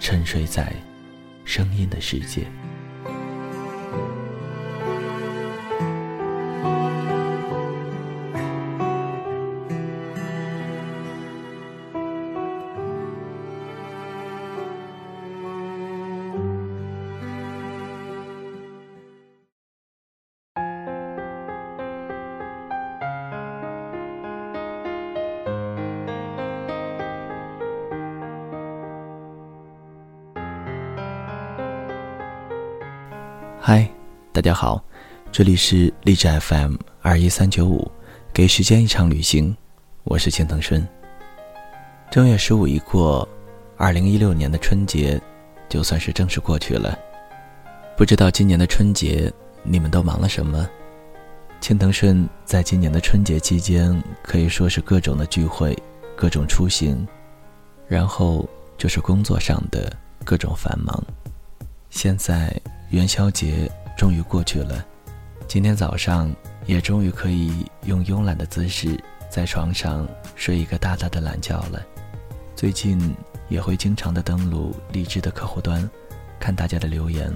沉睡在声音的世界。大家好，这里是励志 FM 二一三九五，给时间一场旅行，我是钱腾顺。正月十五一过，二零一六年的春节就算是正式过去了。不知道今年的春节你们都忙了什么？钱腾顺在今年的春节期间可以说是各种的聚会，各种出行，然后就是工作上的各种繁忙。现在。元宵节终于过去了，今天早上也终于可以用慵懒的姿势在床上睡一个大大的懒觉了。最近也会经常的登录荔枝的客户端，看大家的留言，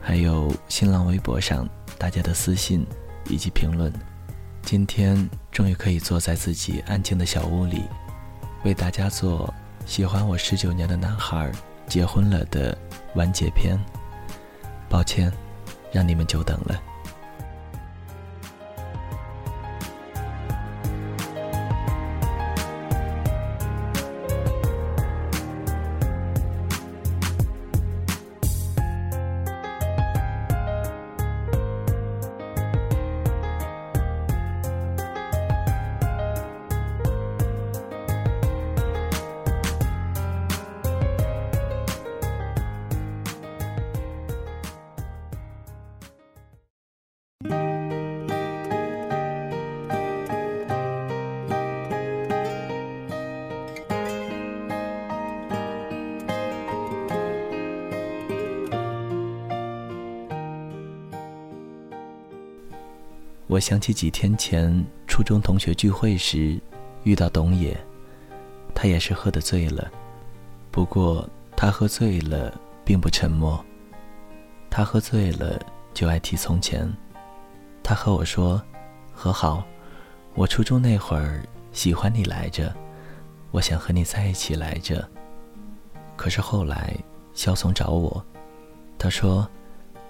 还有新浪微博上大家的私信以及评论。今天终于可以坐在自己安静的小屋里，为大家做喜欢我十九年的男孩结婚了的完结篇。抱歉，让你们久等了。我想起几天前初中同学聚会时，遇到董野，他也是喝得醉了。不过他喝醉了并不沉默，他喝醉了就爱提从前。他和我说：“和好，我初中那会儿喜欢你来着，我想和你在一起来着。可是后来肖从找我，他说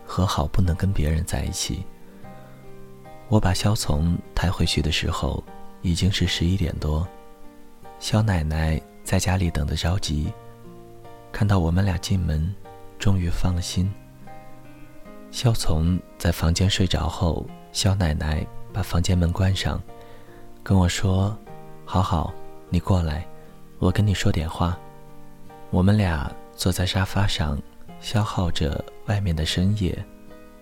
和好不能跟别人在一起。”我把肖从抬回去的时候，已经是十一点多。肖奶奶在家里等得着急，看到我们俩进门，终于放了心。肖从在房间睡着后，肖奶奶把房间门关上，跟我说：“好好，你过来，我跟你说点话。”我们俩坐在沙发上，消耗着外面的深夜，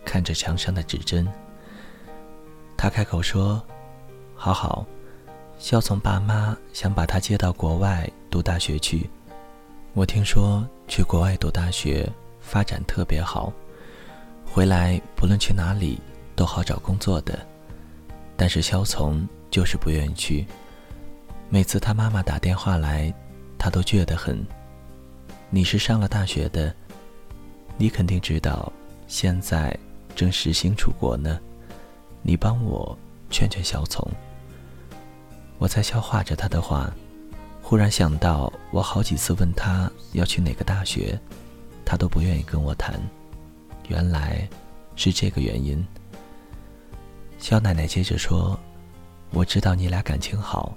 看着墙上的指针。他开口说：“好好，肖从爸妈想把他接到国外读大学去。我听说去国外读大学发展特别好，回来不论去哪里都好找工作的。但是肖从就是不愿意去。每次他妈妈打电话来，他都倔得很。你是上了大学的，你肯定知道，现在正实行出国呢。”你帮我劝劝小从。我在消化着他的话，忽然想到，我好几次问他要去哪个大学，他都不愿意跟我谈。原来是这个原因。肖奶奶接着说：“我知道你俩感情好，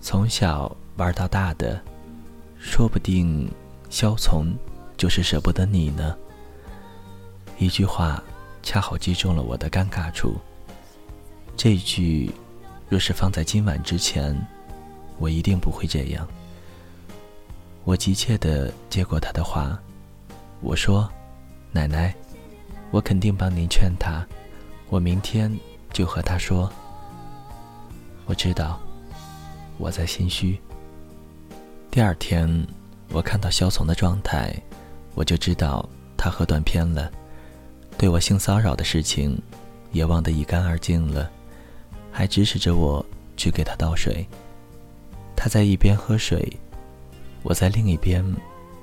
从小玩到大的，说不定肖从就是舍不得你呢。”一句话恰好击中了我的尴尬处。这句若是放在今晚之前，我一定不会这样。我急切的接过他的话，我说：“奶奶，我肯定帮您劝他，我明天就和他说。”我知道，我在心虚。第二天，我看到肖从的状态，我就知道他喝断片了，对我性骚扰的事情也忘得一干二净了，还指使着我去给他倒水。他在一边喝水。我在另一边，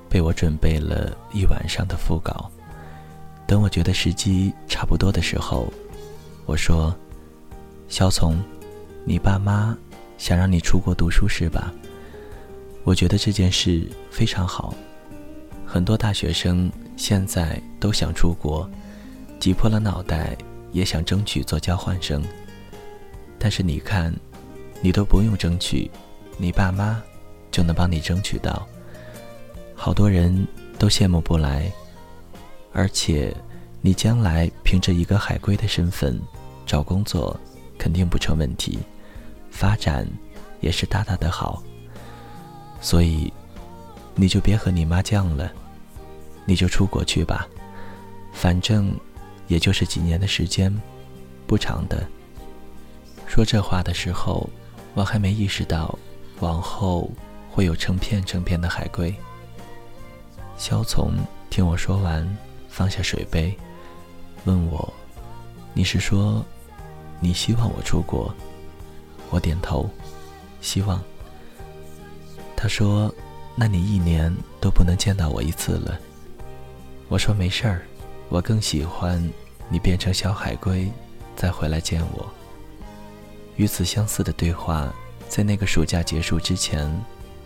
被我准备了一晚上的副稿。等我觉得时机差不多的时候，我说：“肖从，你爸妈想让你出国读书是吧？我觉得这件事非常好。很多大学生现在都想出国，挤破了脑袋也想争取做交换生。但是你看，你都不用争取，你爸妈……”就能帮你争取到，好多人都羡慕不来，而且你将来凭着一个海归的身份找工作，肯定不成问题，发展也是大大的好。所以，你就别和你妈犟了，你就出国去吧，反正也就是几年的时间，不长的。说这话的时候，我还没意识到往后。会有成片成片的海龟。肖从听我说完，放下水杯，问我：“你是说，你希望我出国？”我点头，希望。他说：“那你一年都不能见到我一次了。”我说：“没事儿，我更喜欢你变成小海龟，再回来见我。”与此相似的对话，在那个暑假结束之前。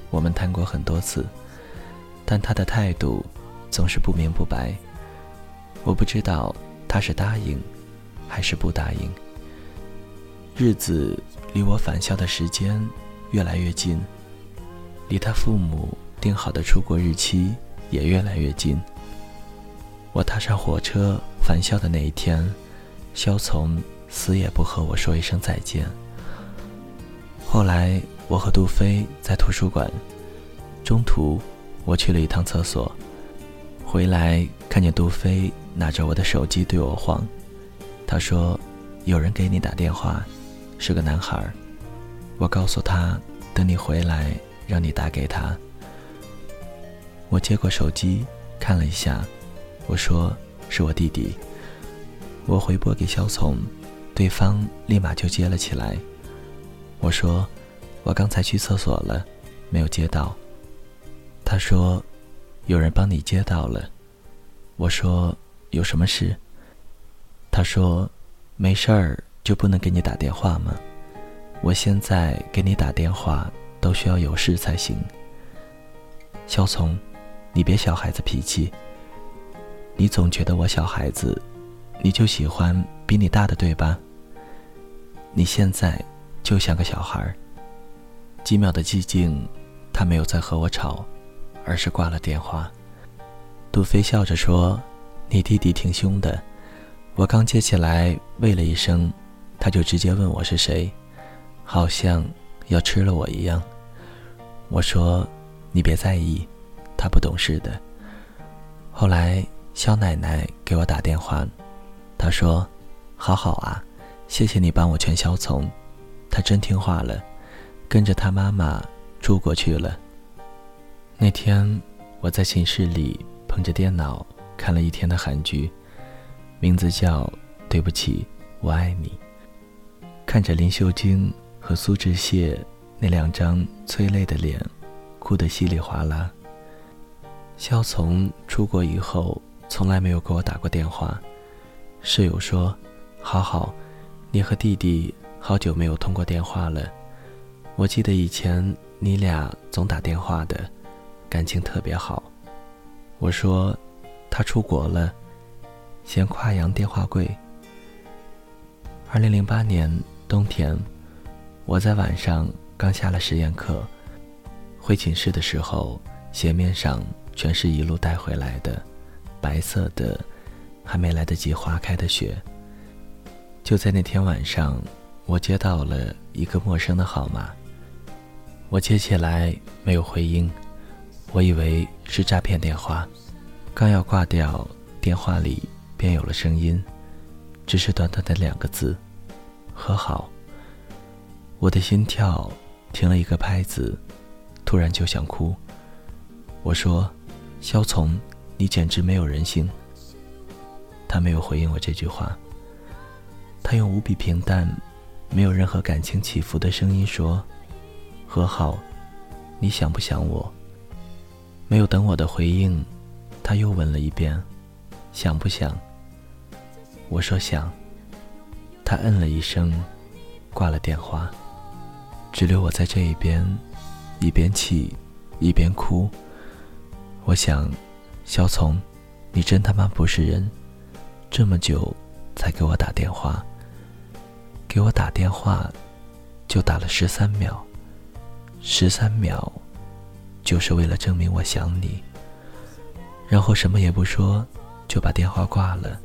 我们谈过很多次，但他的态度总是不明不白。我不知道他是答应还是不答应。日子离我返校的时间越来越近，离他父母定好的出国日期也越来越近。我踏上火车返校的那一天，肖从死也不和我说一声再见。后来。我和杜飞在图书馆，中途我去了一趟厕所，回来看见杜飞拿着我的手机对我晃，他说：“有人给你打电话，是个男孩。”我告诉他：“等你回来，让你打给他。”我接过手机看了一下，我说：“是我弟弟。”我回拨给肖从，对方立马就接了起来。我说。我刚才去厕所了，没有接到。他说：“有人帮你接到了。”我说：“有什么事？”他说：“没事儿，就不能给你打电话吗？我现在给你打电话都需要有事才行。”肖从，你别小孩子脾气。你总觉得我小孩子，你就喜欢比你大的，对吧？你现在就像个小孩。几秒的寂静，他没有再和我吵，而是挂了电话。杜飞笑着说：“你弟弟挺凶的。”我刚接起来，喂了一声，他就直接问我是谁，好像要吃了我一样。我说：“你别在意，他不懂事的。”后来肖奶奶给我打电话，她说：“好好啊，谢谢你帮我劝肖从，他真听话了。”跟着他妈妈住过去了。那天我在寝室里捧着电脑看了一天的韩剧，名字叫《对不起，我爱你》。看着林秀晶和苏志燮那两张催泪的脸，哭得稀里哗啦。肖从出国以后从来没有给我打过电话。室友说：“好好，你和弟弟好久没有通过电话了。”我记得以前你俩总打电话的，感情特别好。我说他出国了，嫌跨洋电话贵。二零零八年冬天，我在晚上刚下了实验课，回寝室的时候，鞋面上全是一路带回来的白色的、还没来得及化开的雪。就在那天晚上，我接到了一个陌生的号码。我接起来没有回音，我以为是诈骗电话，刚要挂掉，电话里便有了声音，只是短短的两个字：“和好。”我的心跳停了一个拍子，突然就想哭。我说：“肖从，你简直没有人性。”他没有回应我这句话，他用无比平淡、没有任何感情起伏的声音说。和好，你想不想我？没有等我的回应，他又问了一遍：“想不想？”我说想。他嗯了一声，挂了电话，只留我在这一边，一边气，一边哭。我想，肖从，你真他妈不是人，这么久才给我打电话，给我打电话，就打了十三秒。十三秒，就是为了证明我想你。然后什么也不说，就把电话挂了。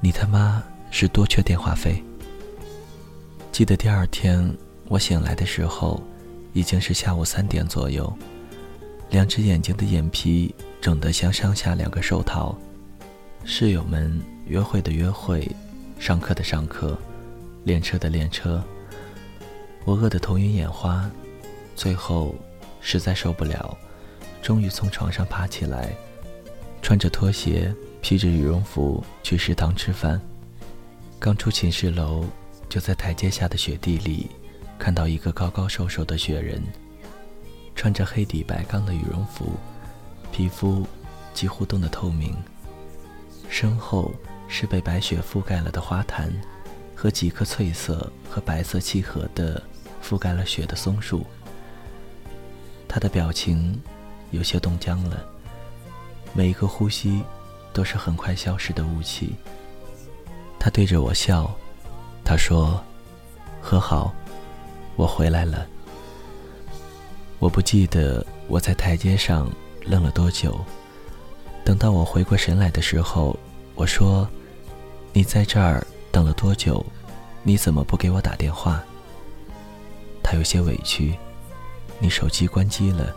你他妈是多缺电话费？记得第二天我醒来的时候，已经是下午三点左右，两只眼睛的眼皮肿得像上下两个手套。室友们约会的约会，上课的上课，练车的练车。我饿得头晕眼花。最后，实在受不了，终于从床上爬起来，穿着拖鞋，披着羽绒服去食堂吃饭。刚出寝室楼，就在台阶下的雪地里，看到一个高高瘦瘦的雪人，穿着黑底白钢的羽绒服，皮肤几乎冻得透明。身后是被白雪覆盖了的花坛，和几棵翠色和白色契合的覆盖了雪的松树。他的表情有些冻僵了，每一个呼吸都是很快消失的雾气。他对着我笑，他说：“和好，我回来了。”我不记得我在台阶上愣了多久。等到我回过神来的时候，我说：“你在这儿等了多久？你怎么不给我打电话？”他有些委屈。你手机关机了，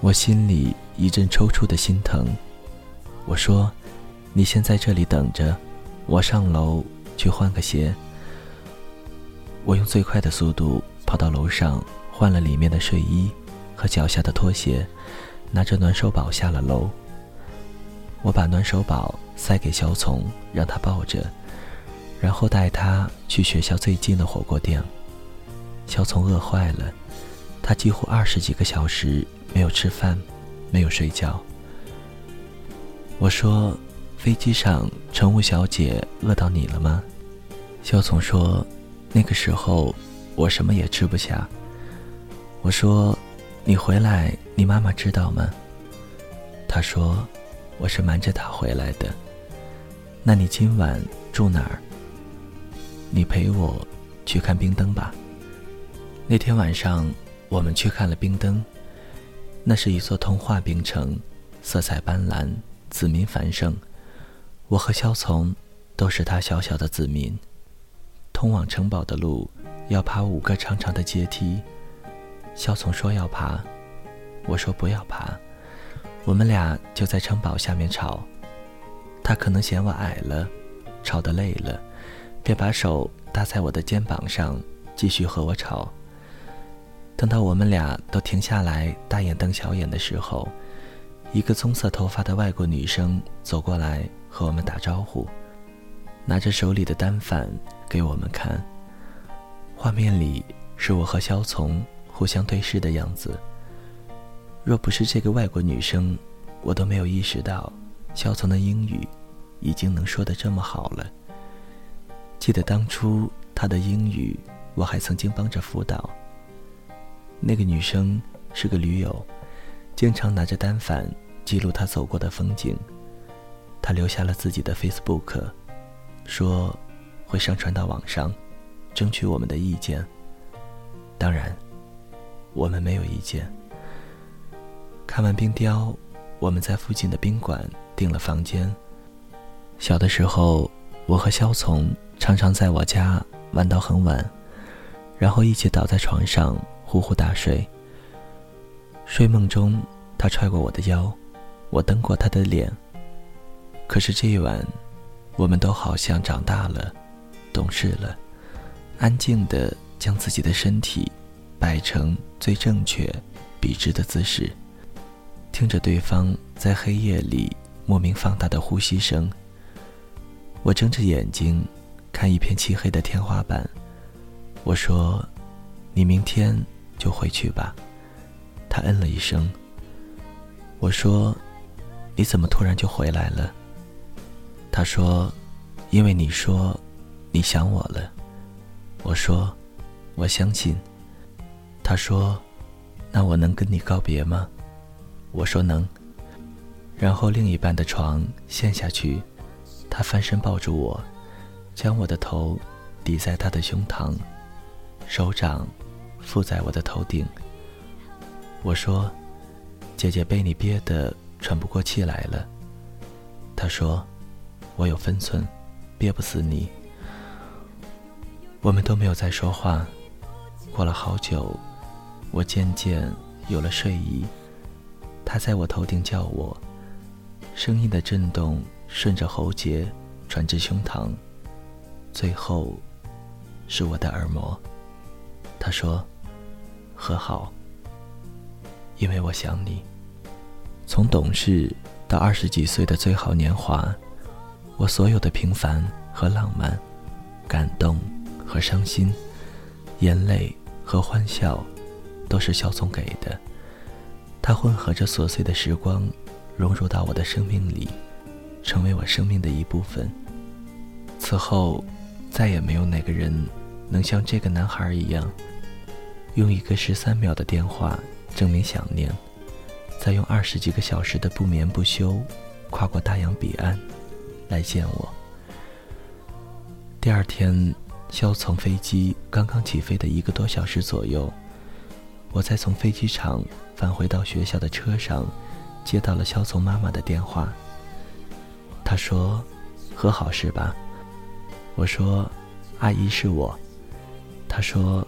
我心里一阵抽搐的心疼。我说：“你先在这里等着，我上楼去换个鞋。”我用最快的速度跑到楼上，换了里面的睡衣和脚下的拖鞋，拿着暖手宝下了楼。我把暖手宝塞给小丛，让他抱着，然后带他去学校最近的火锅店。小聪饿坏了。他几乎二十几个小时没有吃饭，没有睡觉。我说：“飞机上乘务小姐饿到你了吗？”肖从说：“那个时候我什么也吃不下。”我说：“你回来，你妈妈知道吗？”他说：“我是瞒着她回来的。”那你今晚住哪儿？你陪我去看冰灯吧。那天晚上。我们去看了冰灯，那是一座童话冰城，色彩斑斓，子民繁盛。我和肖从都是他小小的子民。通往城堡的路要爬五个长长的阶梯。肖从说要爬，我说不要爬。我们俩就在城堡下面吵。他可能嫌我矮了，吵得累了，便把手搭在我的肩膀上，继续和我吵。等到我们俩都停下来大眼瞪小眼的时候，一个棕色头发的外国女生走过来和我们打招呼，拿着手里的单反给我们看。画面里是我和肖从互相对视的样子。若不是这个外国女生，我都没有意识到肖从的英语已经能说得这么好了。记得当初他的英语，我还曾经帮着辅导。那个女生是个驴友，经常拿着单反记录她走过的风景，他留下了自己的 Facebook，说会上传到网上，争取我们的意见。当然，我们没有意见。看完冰雕，我们在附近的宾馆订了房间。小的时候，我和肖从常常在我家玩到很晚，然后一起倒在床上呼呼大睡。睡梦中，他踹过我的腰，我蹬过他的脸。可是这一晚，我们都好像长大了，懂事了，安静地将自己的身体摆成最正确、笔直的姿势，听着对方在黑夜里莫名放大的呼吸声。我睁着眼睛，看一片漆黑的天花板。我说：“你明天就回去吧。”他嗯了一声。我说：“你怎么突然就回来了？”他说：“因为你说你想我了。”我说：“我相信。”他说：“那我能跟你告别吗？”我说：“能。”然后另一半的床陷下去，他翻身抱住我，将我的头抵在他的胸膛，手掌附在我的头顶。我说：“姐姐被你憋得喘不过气来了。”他说。我有分寸，憋不死你。我们都没有再说话。过了好久，我渐渐有了睡意。他在我头顶叫我，声音的震动顺着喉结传至胸膛，最后是我的耳膜。他说：“和好。”因为我想你。从懂事到二十几岁的最好年华。我所有的平凡和浪漫，感动和伤心，眼泪和欢笑，都是肖总给的。他混合着琐碎的时光，融入到我的生命里，成为我生命的一部分。此后，再也没有哪个人能像这个男孩一样，用一个十三秒的电话证明想念，再用二十几个小时的不眠不休，跨过大洋彼岸。来见我。第二天，肖从飞机刚刚起飞的一个多小时左右，我在从飞机场返回到学校的车上，接到了肖从妈妈的电话。他说：“和好是吧？”我说：“阿姨是我。”她说：“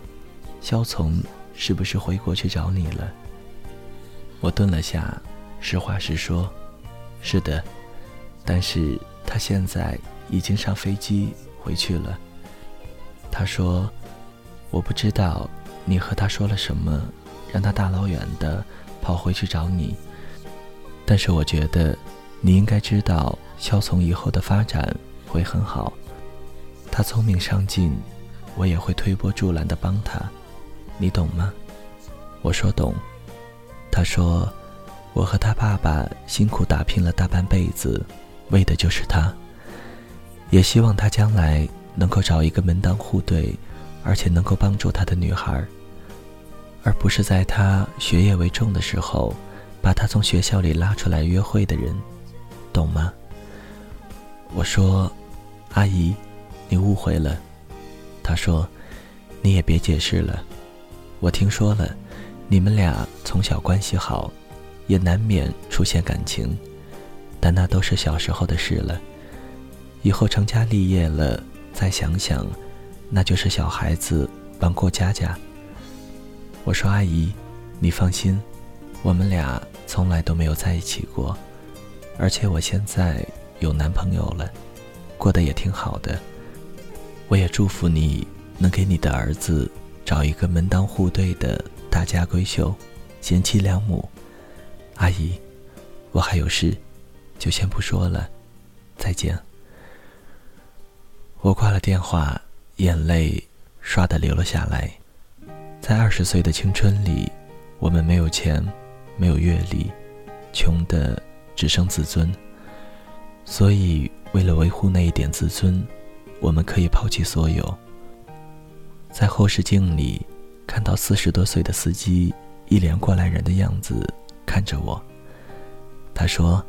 肖从是不是回国去找你了？”我顿了下，实话实说：“是的，但是。”他现在已经上飞机回去了。他说：“我不知道你和他说了什么，让他大老远的跑回去找你。但是我觉得你应该知道，肖从以后的发展会很好。他聪明上进，我也会推波助澜的帮他。你懂吗？”我说懂。他说：“我和他爸爸辛苦打拼了大半辈子。”为的就是他，也希望他将来能够找一个门当户对，而且能够帮助他的女孩，而不是在他学业为重的时候，把他从学校里拉出来约会的人，懂吗？我说，阿姨，你误会了。他说，你也别解释了。我听说了，你们俩从小关系好，也难免出现感情。但那都是小时候的事了，以后成家立业了再想想，那就是小孩子玩过家家。我说阿姨，你放心，我们俩从来都没有在一起过，而且我现在有男朋友了，过得也挺好的。我也祝福你能给你的儿子找一个门当户对的大家闺秀，贤妻良母。阿姨，我还有事。就先不说了，再见。我挂了电话，眼泪唰的流了下来。在二十岁的青春里，我们没有钱，没有阅历，穷的只剩自尊。所以，为了维护那一点自尊，我们可以抛弃所有。在后视镜里，看到四十多岁的司机一脸过来人的样子看着我，他说。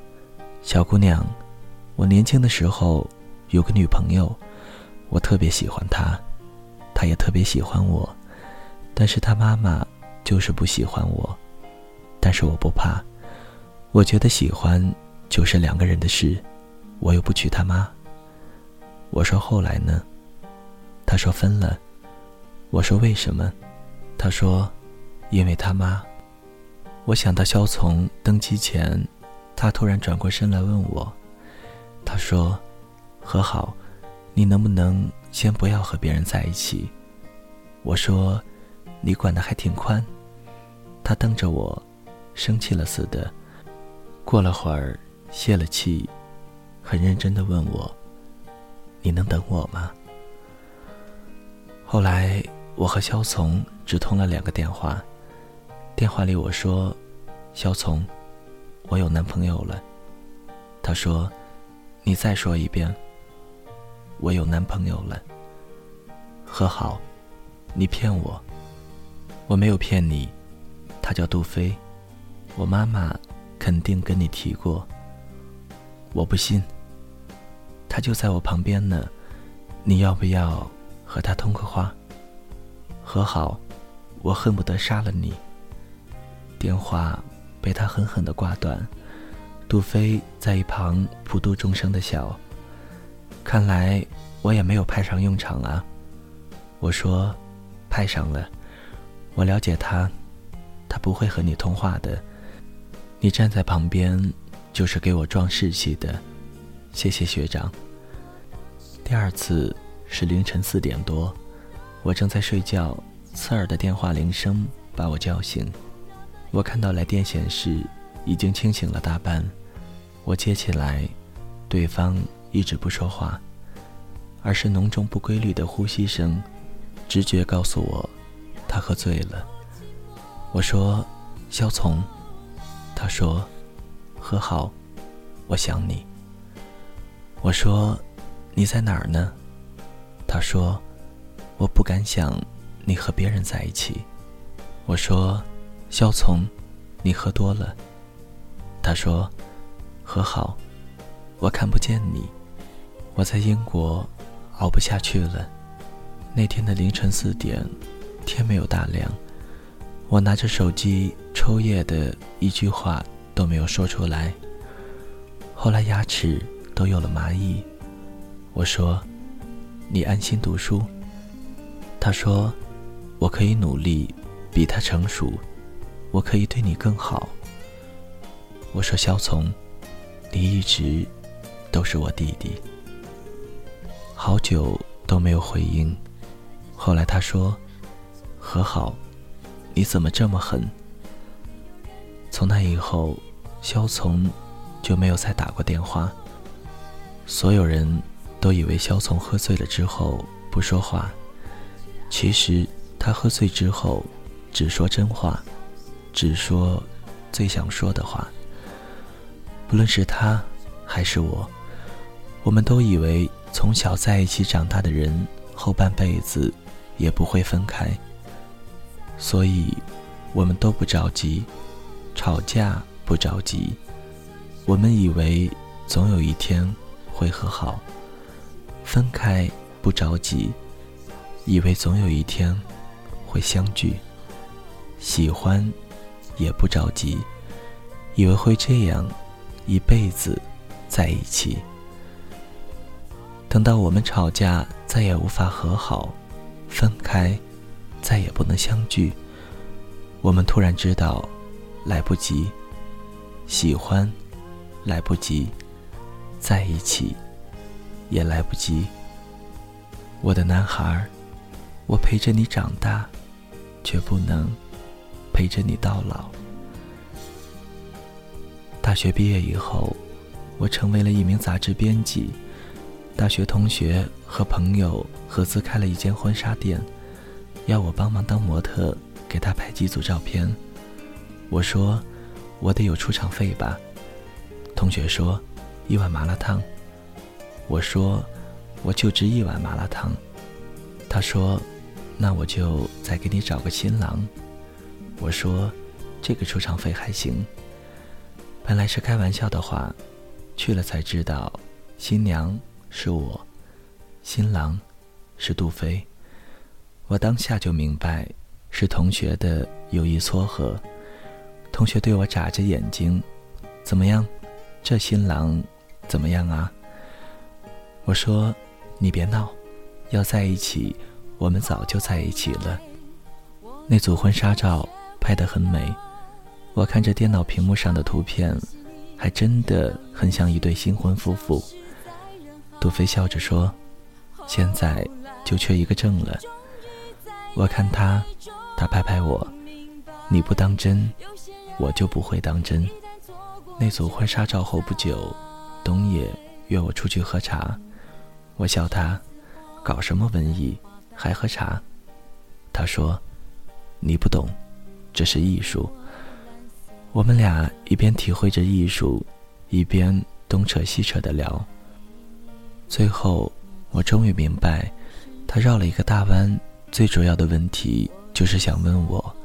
小姑娘，我年轻的时候有个女朋友，我特别喜欢她，她也特别喜欢我，但是她妈妈就是不喜欢我。但是我不怕，我觉得喜欢就是两个人的事，我又不娶她妈。我说后来呢？他说分了。我说为什么？他说，因为他妈。我想到肖从登机前，他突然转过身来问我，他说：“和好，你能不能先不要和别人在一起？”我说：“你管的还挺宽。”他瞪着我。生气了似的，过了会儿，泄了气，很认真的问我：“你能等我吗？”后来，我和肖从只通了两个电话。电话里我说：“肖从，我有男朋友了。”他说：“你再说一遍。”我有男朋友了。和好，你骗我，我没有骗你。他叫杜飞。我妈妈肯定跟你提过，我不信。他就在我旁边呢，你要不要和他通个话？和好，我恨不得杀了你。电话被他狠狠的挂断，杜飞在一旁普度众生的笑。看来我也没有派上用场啊。我说，派上了。我了解他，他不会和你通话的。你站在旁边，就是给我装士气的，谢谢学长。第二次是凌晨四点多，我正在睡觉，刺耳的电话铃声把我叫醒。我看到来电显示已经清醒了大半，我接起来，对方一直不说话，而是浓重不规律的呼吸声，直觉告诉我，他喝醉了。我说：“肖从。”他说：“和好，我想你。”我说：“你在哪儿呢？”他说：“我不敢想你和别人在一起。”我说：“肖从，你喝多了。”他说：“和好，我看不见你。我在英国，熬不下去了。那天的凌晨四点，天没有大亮。”我拿着手机抽噎的一句话都没有说出来。后来牙齿都有了麻蚁。我说：“你安心读书。”他说：“我可以努力，比他成熟，我可以对你更好。”我说：“肖从，你一直都是我弟弟。”好久都没有回应。后来他说：“和好。”你怎么这么狠？从那以后，肖从就没有再打过电话。所有人都以为肖从喝醉了之后不说话，其实他喝醉之后只说真话，只说最想说的话。不论是他还是我，我们都以为从小在一起长大的人，后半辈子也不会分开。所以，我们都不着急，吵架不着急。我们以为总有一天会和好，分开不着急，以为总有一天会相聚。喜欢也不着急，以为会这样一辈子在一起。等到我们吵架再也无法和好，分开。再也不能相聚，我们突然知道，来不及。喜欢，来不及；在一起，也来不及。我的男孩，我陪着你长大，却不能陪着你到老。大学毕业以后，我成为了一名杂志编辑。大学同学和朋友合资开了一间婚纱店。要我帮忙当模特，给他拍几组照片。我说：“我得有出场费吧。”同学说：“一碗麻辣烫。”我说：“我就值一碗麻辣烫。”他说：“那我就再给你找个新郎。”我说：“这个出场费还行。”本来是开玩笑的话，去了才知道，新娘是我，新郎是杜飞。我当下就明白，是同学的有意撮合。同学对我眨着眼睛：“怎么样？这新郎怎么样啊？”我说：“你别闹，要在一起，我们早就在一起了。”那组婚纱照拍得很美，我看着电脑屏幕上的图片，还真的很像一对新婚夫妇。杜飞笑着说：“现在就缺一个证了。”我看他，他拍拍我：“你不当真，我就不会当真。”那组婚纱照后不久，东野约我出去喝茶，我笑他：“搞什么文艺，还喝茶？”他说：“你不懂，这是艺术。”我们俩一边体会着艺术，一边东扯西扯的聊。最后，我终于明白，他绕了一个大弯。最主要的问题就是想问我，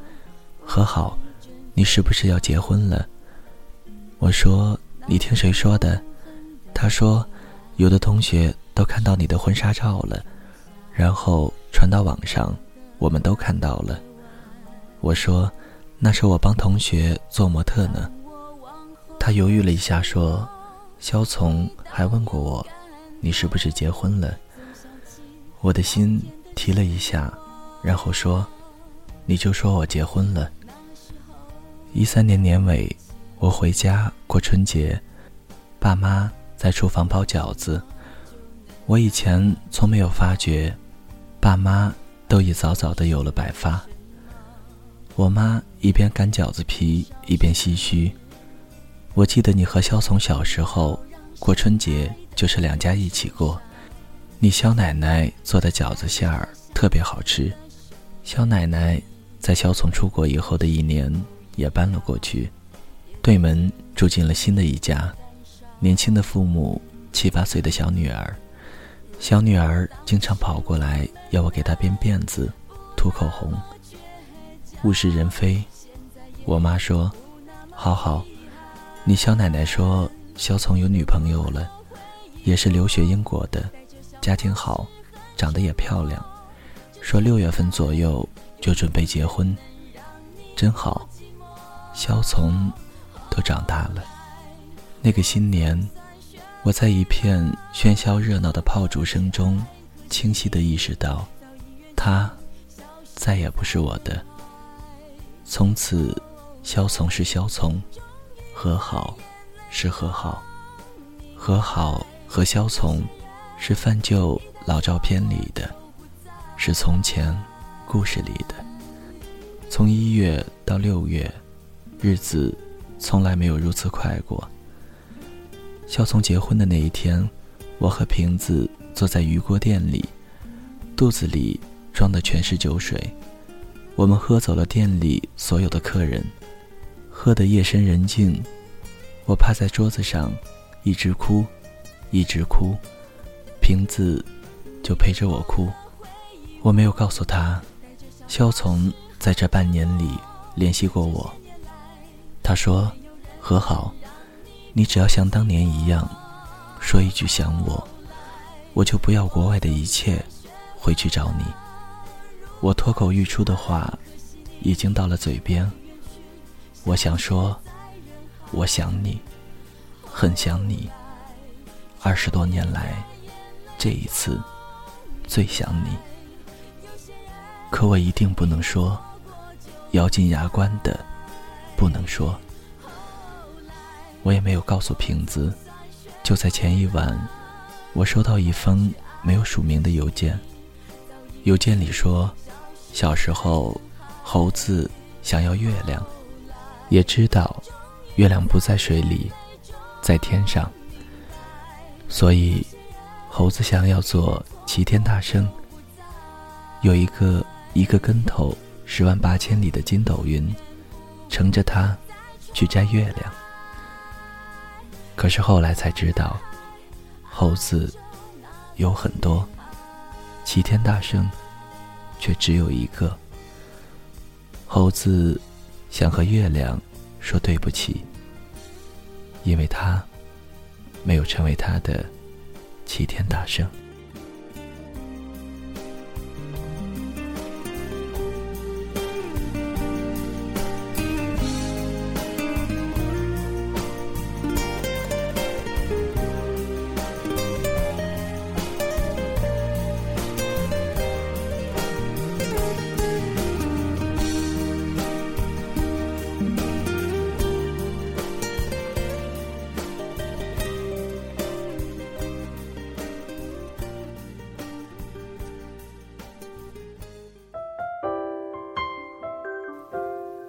和好，你是不是要结婚了？我说你听谁说的？他说，有的同学都看到你的婚纱照了，然后传到网上，我们都看到了。我说，那是我帮同学做模特呢。他犹豫了一下说，肖从还问过我，你是不是结婚了？我的心。提了一下，然后说：“你就说我结婚了。”一三年年尾，我回家过春节，爸妈在厨房包饺子。我以前从没有发觉，爸妈都已早早的有了白发。我妈一边擀饺子皮，一边唏嘘：“我记得你和肖从小时候过春节，就是两家一起过。”你肖奶奶做的饺子馅儿特别好吃。肖奶奶在肖从出国以后的一年也搬了过去，对门住进了新的一家。年轻的父母，七八岁的小女儿，小女儿经常跑过来要我给她编辫子、涂口红。物是人非，我妈说：“好好，你小奶奶说肖从有女朋友了，也是留学英国的。”家庭好，长得也漂亮，说六月份左右就准备结婚，真好。肖从都长大了。那个新年，我在一片喧嚣热闹的炮竹声中，清晰地意识到，他再也不是我的。从此，萧从是萧从，和好是和好，和好和萧从。是翻旧老照片里的，是从前故事里的。从一月到六月，日子从来没有如此快过。肖从结婚的那一天，我和瓶子坐在鱼锅店里，肚子里装的全是酒水。我们喝走了店里所有的客人，喝得夜深人静。我趴在桌子上，一直哭，一直哭。瓶子就陪着我哭，我没有告诉他，肖从在这半年里联系过我。他说：“和好，你只要像当年一样，说一句想我，我就不要国外的一切，回去找你。”我脱口欲出的话已经到了嘴边，我想说：“我想你，很想你。”二十多年来。这一次，最想你。可我一定不能说，咬紧牙关的，不能说。我也没有告诉瓶子。就在前一晚，我收到一封没有署名的邮件。邮件里说，小时候，猴子想要月亮，也知道月亮不在水里，在天上，所以。猴子想要做齐天大圣，有一个一个跟头十万八千里的筋斗云，乘着它去摘月亮。可是后来才知道，猴子有很多，齐天大圣却只有一个。猴子想和月亮说对不起，因为他没有成为他的。齐天大圣。